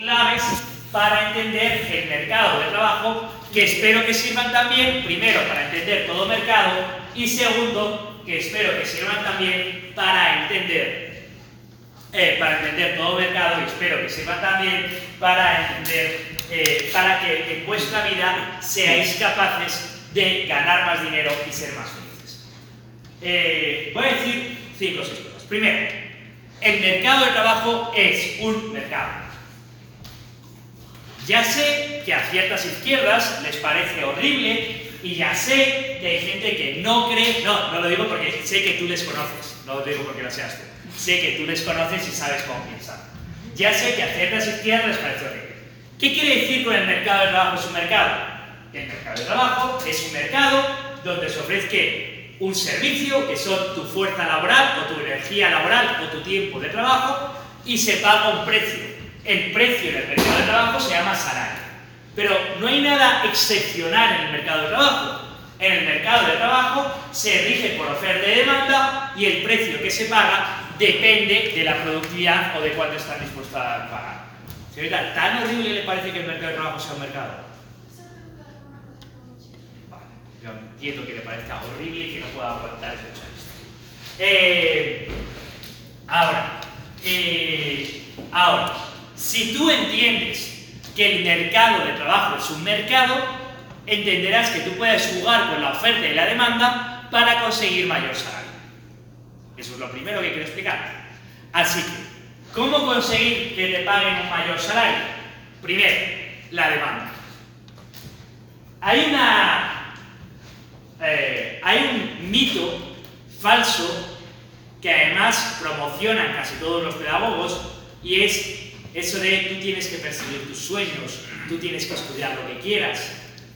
claves para entender el mercado de trabajo que espero que sirvan también, primero, para entender todo mercado y segundo, que espero que sirvan también para entender, eh, para entender todo mercado y espero que sirvan también para entender, eh, para que en vuestra vida seáis capaces de ganar más dinero y ser más felices. Eh, voy a decir cinco cosas. Primero, el mercado de trabajo es un mercado. Ya sé que a ciertas izquierdas les parece horrible y ya sé que hay gente que no cree, no, no lo digo porque sé que tú les conoces, no lo digo porque lo seas tú, sé que tú les conoces y sabes cómo piensan. Ya sé que a ciertas izquierdas les parece horrible. ¿Qué quiere decir con el mercado de trabajo es un mercado? El mercado de trabajo es un mercado donde se ofrece un servicio que son tu fuerza laboral o tu energía laboral o tu tiempo de trabajo y se paga un precio el precio en el mercado de trabajo se llama salario. Pero no hay nada excepcional en el mercado de trabajo. En el mercado de trabajo se rige por oferta y demanda y el precio que se paga depende de la productividad o de cuánto están dispuestos a pagar. Señorita, ¿tan horrible le parece que el mercado de trabajo sea un mercado? Vale, yo entiendo que le parezca horrible y que no pueda aguantar escuchar esto. Eh, ahora, eh, ahora, si tú entiendes que el mercado de trabajo es un mercado, entenderás que tú puedes jugar con la oferta y la demanda para conseguir mayor salario. Eso es lo primero que quiero explicar. Así que, ¿cómo conseguir que te paguen un mayor salario? Primero, la demanda. Hay una. Eh, hay un mito falso que además promocionan casi todos los pedagogos y es eso de tú tienes que perseguir tus sueños, tú tienes que estudiar lo que quieras.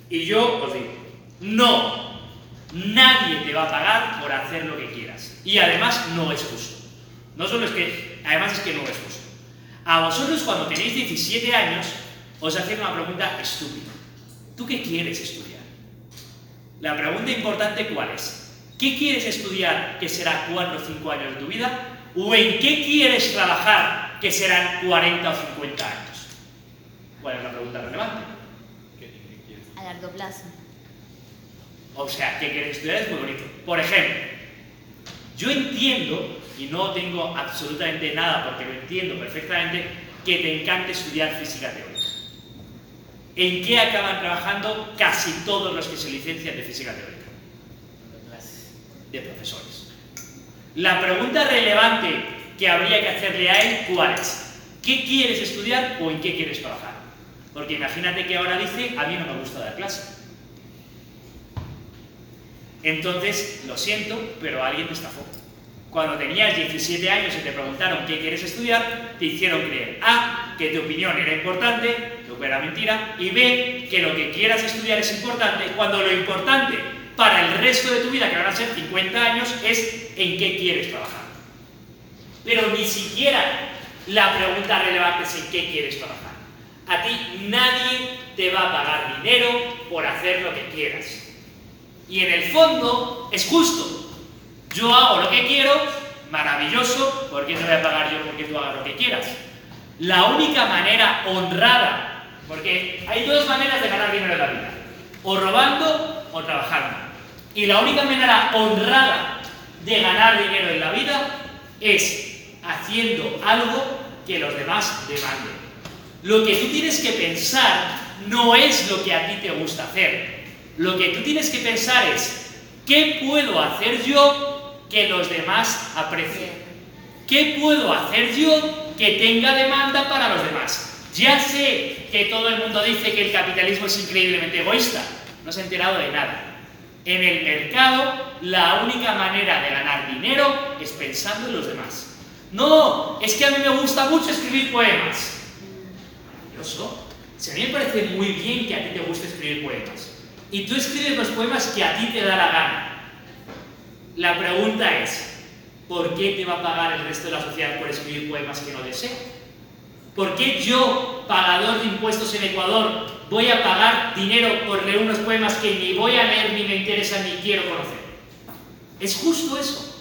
Y yo os digo, no, nadie te va a pagar por hacer lo que quieras. Y además no es justo. No solo es que, además es que no es justo. A vosotros cuando tenéis 17 años, os hacen una pregunta estúpida. ¿Tú qué quieres estudiar? La pregunta importante cuál es? ¿Qué quieres estudiar que será 4 o 5 años de tu vida? ¿O en qué quieres trabajar que serán 40 o 50 años. ¿Cuál es la pregunta relevante? A largo plazo. O sea, ¿qué quieres estudiar? Es muy bonito. Por ejemplo, yo entiendo, y no tengo absolutamente nada porque lo entiendo perfectamente, que te encante estudiar física teórica. ¿En qué acaban trabajando casi todos los que se licencian de física teórica? De profesores. La pregunta relevante que habría que hacerle a él, ¿cuál es? ¿Qué quieres estudiar o en qué quieres trabajar? Porque imagínate que ahora dice, a mí no me gusta dar clase. Entonces, lo siento, pero alguien te estafó. Cuando tenías 17 años y te preguntaron qué quieres estudiar, te hicieron creer A, que tu opinión era importante, que era mentira, y B, que lo que quieras estudiar es importante, cuando lo importante para el resto de tu vida, que van a ser 50 años, es en qué quieres trabajar. Pero ni siquiera la pregunta relevante es en qué quieres trabajar. A ti nadie te va a pagar dinero por hacer lo que quieras. Y en el fondo es justo. Yo hago lo que quiero, maravilloso, ¿por qué te voy a pagar yo porque tú hagas lo que quieras? La única manera honrada, porque hay dos maneras de ganar dinero en la vida, o robando o trabajando. Y la única manera honrada de ganar dinero en la vida es haciendo algo que los demás demanden. Lo que tú tienes que pensar no es lo que a ti te gusta hacer. Lo que tú tienes que pensar es, ¿qué puedo hacer yo que los demás aprecien? ¿Qué puedo hacer yo que tenga demanda para los demás? Ya sé que todo el mundo dice que el capitalismo es increíblemente egoísta. No se ha enterado de nada. En el mercado, la única manera de ganar dinero es pensando en los demás. No, es que a mí me gusta mucho escribir poemas. Maravilloso. Si a mí me parece muy bien que a ti te guste escribir poemas. Y tú escribes los poemas que a ti te da la gana. La pregunta es, ¿por qué te va a pagar el resto de la sociedad por escribir poemas que no desea? ¿Por qué yo, pagador de impuestos en Ecuador, voy a pagar dinero por leer unos poemas que ni voy a leer, ni me interesan, ni quiero conocer? ¿Es justo eso?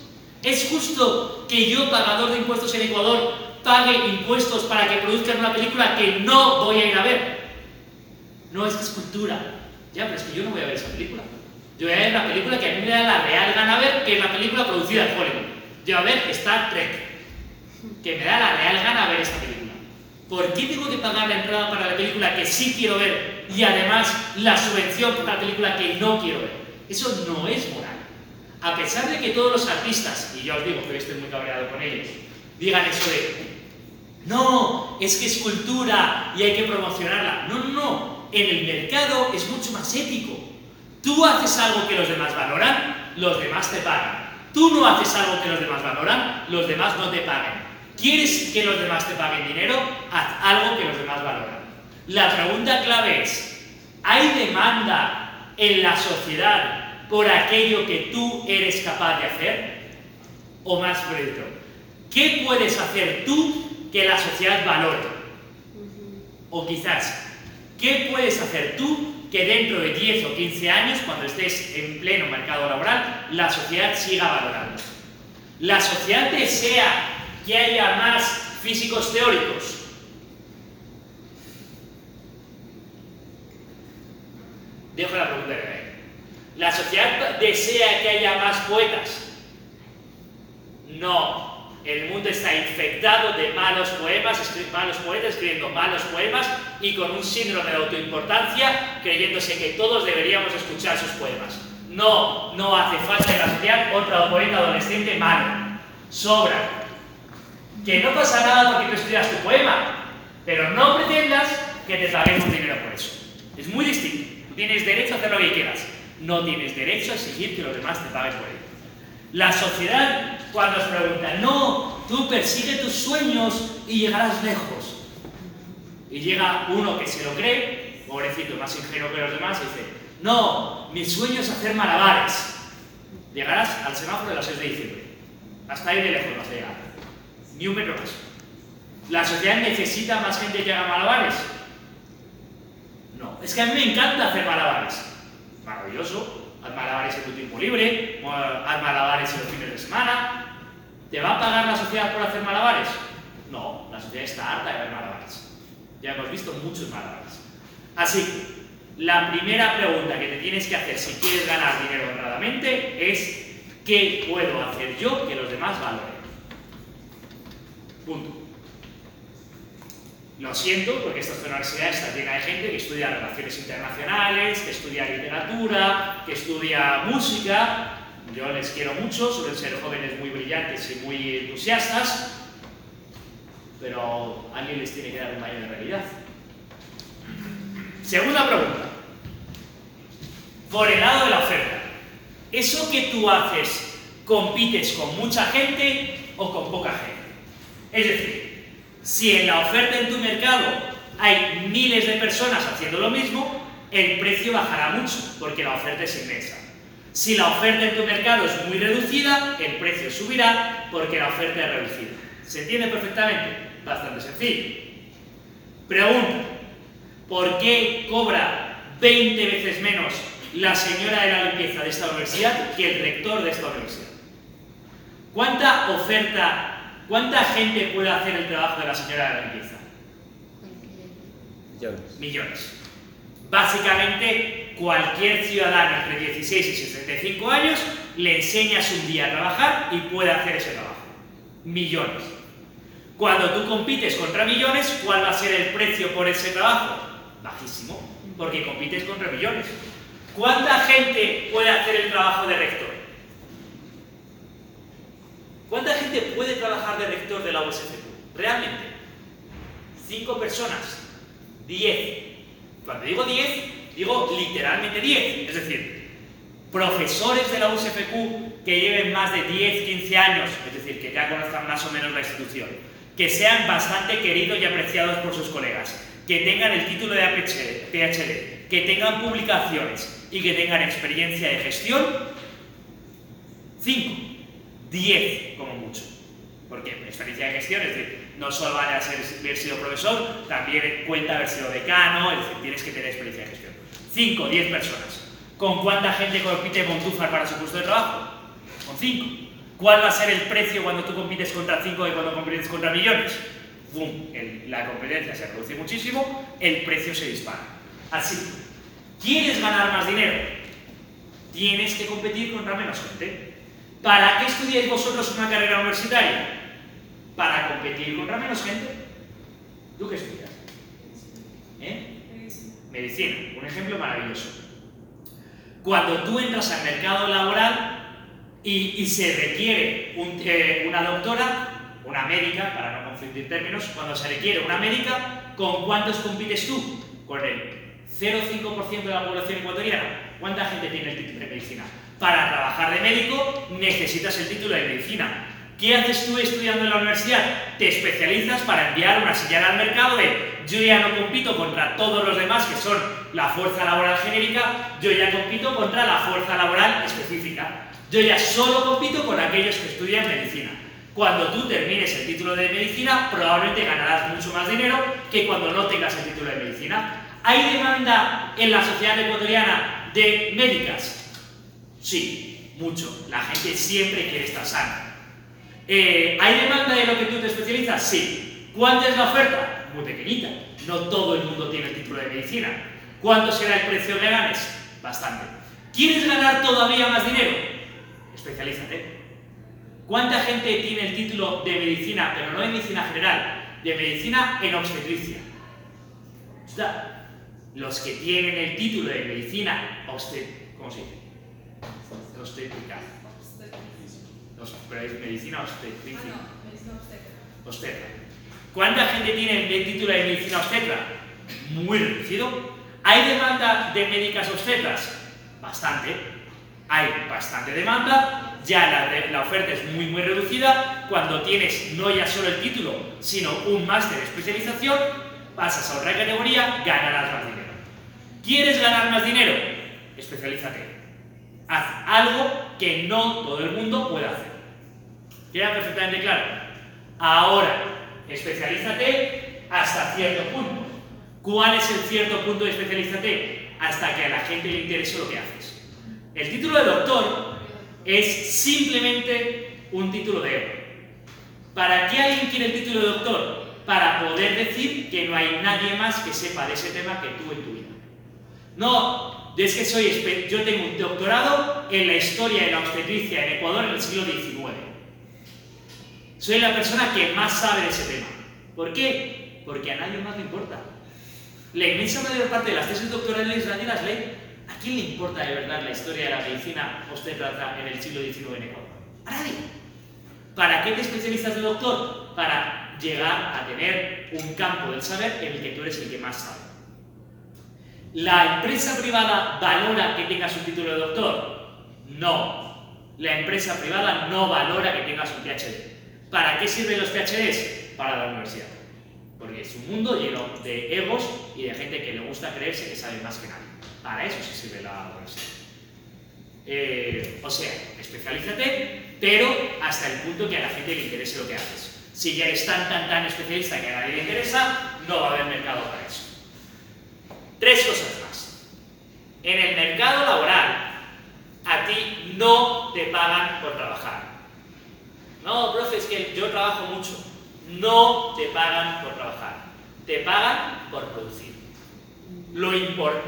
¿Es justo que yo, pagador de impuestos en Ecuador, pague impuestos para que produzcan una película que no voy a ir a ver. No, es que es cultura. Ya, pero es que yo no voy a ver esa película. Yo voy a ver la película que a mí me da la real gana ver, que es la película producida en Hollywood. Yo voy a ver Star Trek, que me da la real gana ver esta película. ¿Por qué tengo que pagar la entrada para la película que sí quiero ver y además la subvención por la película que no quiero ver? Eso no es moral. A pesar de que todos los artistas, y ya os digo que estoy muy cabreado con ellos, digan eso de, no, es que es cultura y hay que promocionarla. No, no, no. En el mercado es mucho más ético. Tú haces algo que los demás valoran, los demás te pagan. Tú no haces algo que los demás valoran, los demás no te pagan. ¿Quieres que los demás te paguen dinero? Haz algo que los demás valoran. La pregunta clave es, ¿hay demanda en la sociedad por aquello que tú eres capaz de hacer? O más pregunto, ¿qué puedes hacer tú que la sociedad valore? O quizás, ¿qué puedes hacer tú que dentro de 10 o 15 años, cuando estés en pleno mercado laboral, la sociedad siga valorando. La sociedad desea que haya más físicos teóricos. Dejo la pregunta de ahí. ¿La sociedad desea que haya más poetas? No, el mundo está infectado de malos poemas, malos poetas escribiendo malos poemas y con un síndrome de autoimportancia creyéndose que todos deberíamos escuchar sus poemas. No, no hace falta en la sociedad otro poeta adolescente malo. Sobra. Que no pasa nada porque tú estudias tu poema, pero no pretendas que te paguemos dinero por eso. Es muy distinto. Tienes derecho a hacer lo que quieras. No tienes derecho a exigir que los demás te paguen por ello. La sociedad, cuando os pregunta, no, tú persigue tus sueños y llegarás lejos. Y llega uno que se lo cree, pobrecito, más ingenuo que los demás, y dice, no, mi sueño es hacer malabares. Llegarás al semáforo de las 6 de diciembre. Hasta ahí de lejos vas a llegar. Ni un metro más. ¿La sociedad necesita más gente que haga malabares? No. Es que a mí me encanta hacer malabares. Maravilloso haz malabares en tu tiempo libre, haz malabares en los fines de semana. ¿Te va a pagar la sociedad por hacer malabares? No, la sociedad está harta de ver malabares. Ya hemos visto muchos malabares. Así la primera pregunta que te tienes que hacer si quieres ganar dinero honradamente es ¿qué puedo hacer yo que los demás valoren? Punto. Lo siento, porque esta universidad está llena de gente que estudia relaciones internacionales, que estudia literatura, que estudia música. Yo les quiero mucho, suelen ser jóvenes muy brillantes y muy entusiastas, pero alguien les tiene que dar un baño de realidad. Segunda pregunta. Por el lado de la oferta. ¿Eso que tú haces compites con mucha gente o con poca gente? Es decir, si en la oferta en tu mercado hay miles de personas haciendo lo mismo, el precio bajará mucho, porque la oferta es inmensa. Si la oferta en tu mercado es muy reducida, el precio subirá porque la oferta es reducida. ¿Se entiende perfectamente? Bastante sencillo. Pregunta, ¿por qué cobra 20 veces menos la señora de la limpieza de esta universidad que el rector de esta universidad? ¿Cuánta oferta ¿Cuánta gente puede hacer el trabajo de la señora de la limpieza? Millones. Millones. Básicamente, cualquier ciudadano entre 16 y 65 años le enseñas un día a trabajar y puede hacer ese trabajo. Millones. Cuando tú compites contra millones, ¿cuál va a ser el precio por ese trabajo? Bajísimo, porque compites contra millones. ¿Cuánta gente puede hacer el trabajo de rector? ¿Cuánta gente puede trabajar de rector de la USFQ? Realmente. ¿Cinco personas? ¿Diez? Cuando digo diez, digo literalmente diez. Es decir, profesores de la USFQ que lleven más de 10, 15 años, es decir, que ya conozcan más o menos la institución, que sean bastante queridos y apreciados por sus colegas, que tengan el título de PhD, que tengan publicaciones y que tengan experiencia de gestión, cinco. 10 como mucho. Porque experiencia de gestión, es decir, no solo vale haber sido profesor, también cuenta haber sido decano, es decir, tienes que tener experiencia de gestión. 5, 10 personas. ¿Con cuánta gente compite Montúfar para su puesto de trabajo? Con 5. ¿Cuál va a ser el precio cuando tú compites contra 5 y cuando compites contra millones? ¡pum! El- la competencia se reduce muchísimo, el precio se dispara. Así, ¿quieres ganar más dinero? Tienes que competir contra menos gente. ¿Para qué estudiáis vosotros una carrera universitaria? Para competir contra menos gente. ¿Tú qué estudias? ¿Eh? Medicina, un ejemplo maravilloso. Cuando tú entras al mercado laboral y, y se requiere un- eh, una doctora, una médica, para no confundir términos, cuando se requiere una médica, ¿con cuántos compites tú? Con el 0,5% de la población ecuatoriana. ¿Cuánta gente tiene el título de medicina? Para trabajar de médico necesitas el título de medicina. ¿Qué haces tú estudiando en la universidad? Te especializas para enviar una señal al mercado de yo ya no compito contra todos los demás que son la fuerza laboral genérica, yo ya compito contra la fuerza laboral específica. Yo ya solo compito con aquellos que estudian medicina. Cuando tú termines el título de medicina, probablemente ganarás mucho más dinero que cuando no tengas el título de medicina. ¿Hay demanda en la sociedad ecuatoriana de médicas? Sí, mucho. La gente siempre quiere estar sana. Eh, ¿Hay demanda de lo que tú te especializas? Sí. ¿Cuánta es la oferta? Muy pequeñita. No todo el mundo tiene el título de medicina. ¿Cuánto será el precio que ganes? Bastante. ¿Quieres ganar todavía más dinero? Especialízate. ¿Cuánta gente tiene el título de medicina, pero no de medicina general, de medicina en obstetricia? Los que tienen el título de medicina obstet... ¿Cómo? Obstétrica. Os- Pero es medicina obstetricia. Obstetra. ¿Cuánta gente tiene el título de medicina obstetra? Muy reducido. ¿Hay demanda de médicas obstetras? Bastante. Hay bastante demanda. Ya la oferta es muy, muy reducida. Cuando tienes no ya solo el título, sino un máster de especialización, pasas a otra categoría, ganarás más dinero. ¿Quieres ganar más dinero? Especialízate. Haz algo que no todo el mundo puede hacer. ¿Queda perfectamente claro? Ahora, especialízate hasta cierto punto. ¿Cuál es el cierto punto de especialízate? Hasta que a la gente le interese lo que haces. El título de doctor es simplemente un título de ego. ¿Para qué alguien quiere el título de doctor? Para poder decir que no hay nadie más que sepa de ese tema que tú en tu vida. No, es que soy yo tengo un doctorado en la historia de la obstetricia en Ecuador en el siglo XIX. Soy la persona que más sabe de ese tema. ¿Por qué? Porque a nadie más le importa. La inmensa mayor parte de las tesis doctorales nadie las lee. ¿A quién le importa de verdad la historia de la medicina obstetra en el siglo XIX en Ecuador? A nadie. ¿Para qué te especializas de doctor? Para llegar a tener un campo del saber en el que tú eres el que más sabe. ¿La empresa privada valora que tengas un título de doctor? No. La empresa privada no valora que tengas un PhD. ¿Para qué sirven los PhDs? Para la universidad. Porque es un mundo lleno de egos y de gente que le gusta creerse que sabe más que nadie. Para eso se sirve la universidad. Eh, o sea, especialízate, pero hasta el punto que a la gente le interese lo que haces. Si ya eres tan, tan, tan especialista que a nadie le interesa, no va a haber mercado para eso. Tres cosas más. En el mercado laboral, a ti no te pagan por trabajar. No, profe, es que yo trabajo mucho. No te pagan por trabajar. Te pagan por producir. Lo, impor-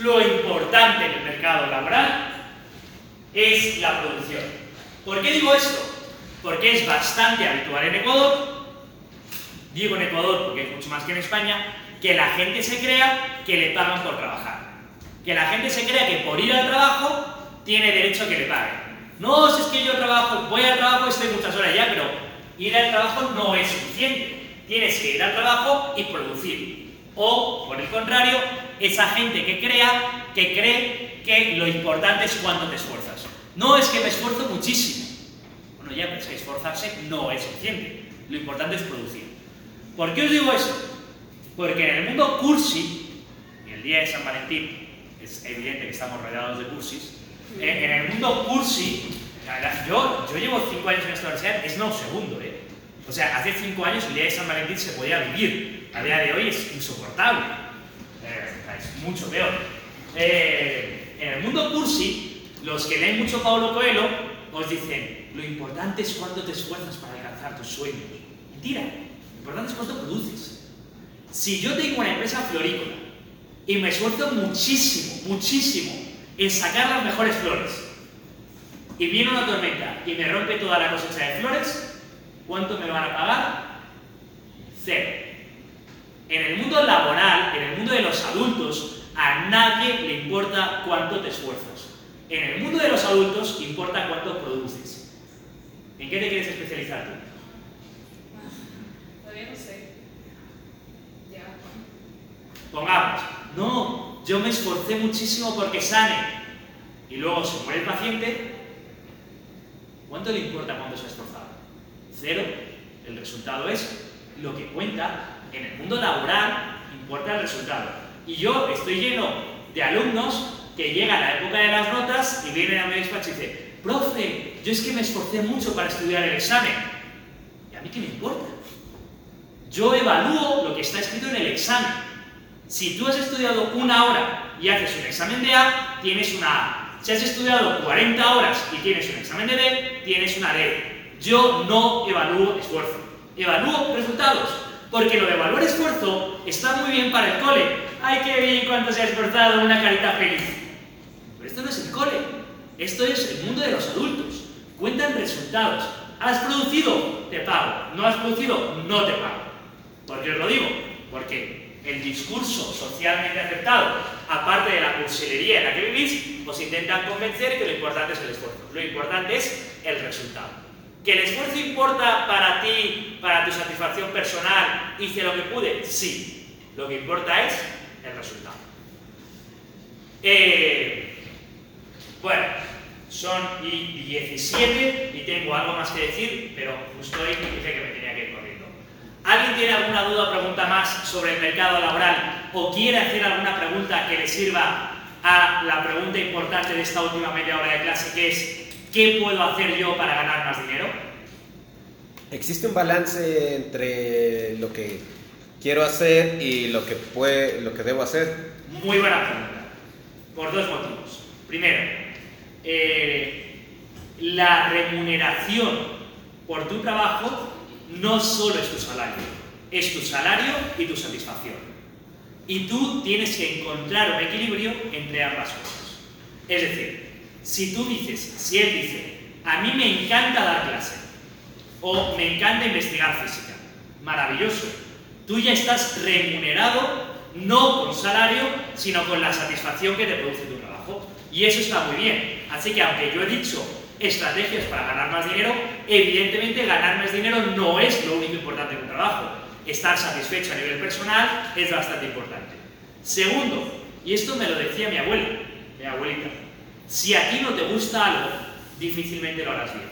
lo importante en el mercado laboral es la producción. ¿Por qué digo esto? Porque es bastante habitual en Ecuador, digo en Ecuador porque es mucho más que en España, que la gente se crea que le pagan por trabajar. Que la gente se crea que por ir al trabajo tiene derecho a que le paguen. No, es que yo trabajo, voy al trabajo y estoy muchas horas ya, pero ir al trabajo no es suficiente. Tienes que ir al trabajo y producir. O, por el contrario, esa gente que crea, que cree que lo importante es cuánto te esfuerzas. No es que me esfuerzo muchísimo. Bueno, ya, pero es que esforzarse no es suficiente. Lo importante es producir. ¿Por qué os digo eso? Porque en el mundo cursi, y el día de San Valentín es evidente que estamos rodeados de cursis, eh, en el mundo cursi, la verdad, yo, yo llevo cinco años en esta universidad, es no segundo, ¿eh? O sea, hace cinco años el día de San Valentín se podía vivir, a día de hoy es insoportable, Eh, es mucho peor. Eh, en el mundo cursi, los que leen mucho Paulo Coelho os dicen, lo importante es cuánto te esfuerzas para alcanzar tus sueños. Mentira. importante es cuánto produces. Si yo tengo una empresa florícola y me esfuerzo muchísimo, muchísimo en sacar las mejores flores, y viene una tormenta y me rompe toda la cosecha de flores, ¿cuánto me van a pagar? Cero. En el mundo laboral, en el mundo de los adultos, a nadie le importa cuánto te esfuerzas. En el mundo de los adultos importa cuánto produces. ¿En qué te quieres especializar tú? Todavía no sé. Ya. Pongamos, no, yo me esforcé muchísimo porque sane. Y luego se muere el paciente. ¿Cuánto le importa cuánto se ha esforzado? Cero. El resultado es lo que cuenta. En el mundo laboral importa el resultado. Y yo estoy lleno de alumnos que llegan a la época de las notas y vienen a mi despacho y dicen, profe, yo es que me esforcé mucho para estudiar el examen. ¿Y a mí qué me importa? Yo evalúo lo que está escrito en el examen. Si tú has estudiado una hora y haces un examen de A, tienes una A. Si has estudiado 40 horas y tienes un examen de B, tienes una D. Yo no evalúo esfuerzo, evalúo resultados. Porque lo de evaluar esfuerzo está muy bien para el cole. ¡Ay, qué bien cuánto se ha esforzado! Una carita feliz. Pero esto no es el cole. Esto es el mundo de los adultos. Cuentan resultados. ¿Has producido? Te pago. ¿No has producido? No te pago. ¿Por qué os lo digo? Porque el discurso socialmente aceptado, aparte de la cursilería en la que vivís, os intentan convencer que lo importante es el esfuerzo. Lo importante es el resultado. ¿Que el esfuerzo importa para ti, para tu satisfacción personal? ¿Hice lo que pude? Sí. Lo que importa es el resultado. Eh, bueno, son y 17 y tengo algo más que decir, pero justo ahí me dije que me tenía que ir corriendo. ¿Alguien tiene alguna duda o pregunta más sobre el mercado laboral o quiere hacer alguna pregunta que le sirva a la pregunta importante de esta última media hora de clase, que es ¿qué puedo hacer yo para ganar más dinero? ¿Existe un balance entre lo que quiero hacer y lo que, puede, lo que debo hacer? Muy buena pregunta. Por dos motivos. Primero, eh, la remuneración por tu trabajo no solo es tu salario, es tu salario y tu satisfacción. Y tú tienes que encontrar un equilibrio entre ambas cosas. Es decir, si tú dices, si él dice, a mí me encanta dar clase, o me encanta investigar física, maravilloso, tú ya estás remunerado no con salario, sino con la satisfacción que te produce tu trabajo. Y eso está muy bien. Así que aunque yo he dicho estrategias para ganar más dinero, evidentemente ganar más dinero no es lo único importante en un trabajo. Estar satisfecho a nivel personal es bastante importante. Segundo, y esto me lo decía mi abuela, mi abuelita, si a ti no te gusta algo, difícilmente lo harás bien.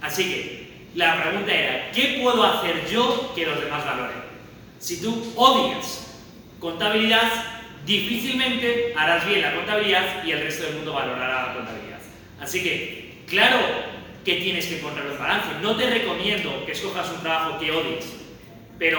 Así que la pregunta era, ¿qué puedo hacer yo que los demás valoren? Si tú odias contabilidad, difícilmente harás bien la contabilidad y el resto del mundo valorará la contabilidad. Así que, claro que tienes que encontrar un balance. No te recomiendo que escojas un trabajo que odies, pero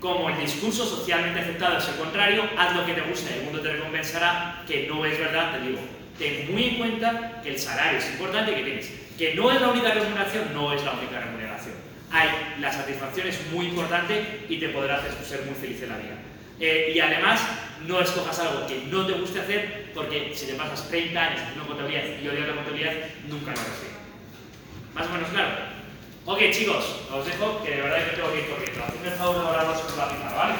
como el discurso socialmente aceptado es el contrario, haz lo que te gusta y el mundo te recompensará, que no es verdad, te digo. Ten muy en cuenta que el salario es importante que tienes. Que no es la única remuneración, no es la única remuneración. Hay, la satisfacción es muy importante y te podrá hacer ser muy feliz en la vida. Eh, y además, no escojas algo que no te guste hacer, porque si te pasas 30 años haciendo contabilidad y odias la contabilidad, nunca lo bien. ¿Más o menos claro? Ok, chicos, os dejo que de verdad que tengo que ir corriendo. Hacedme el favor de valorar sobre la pizarra, ¿vale?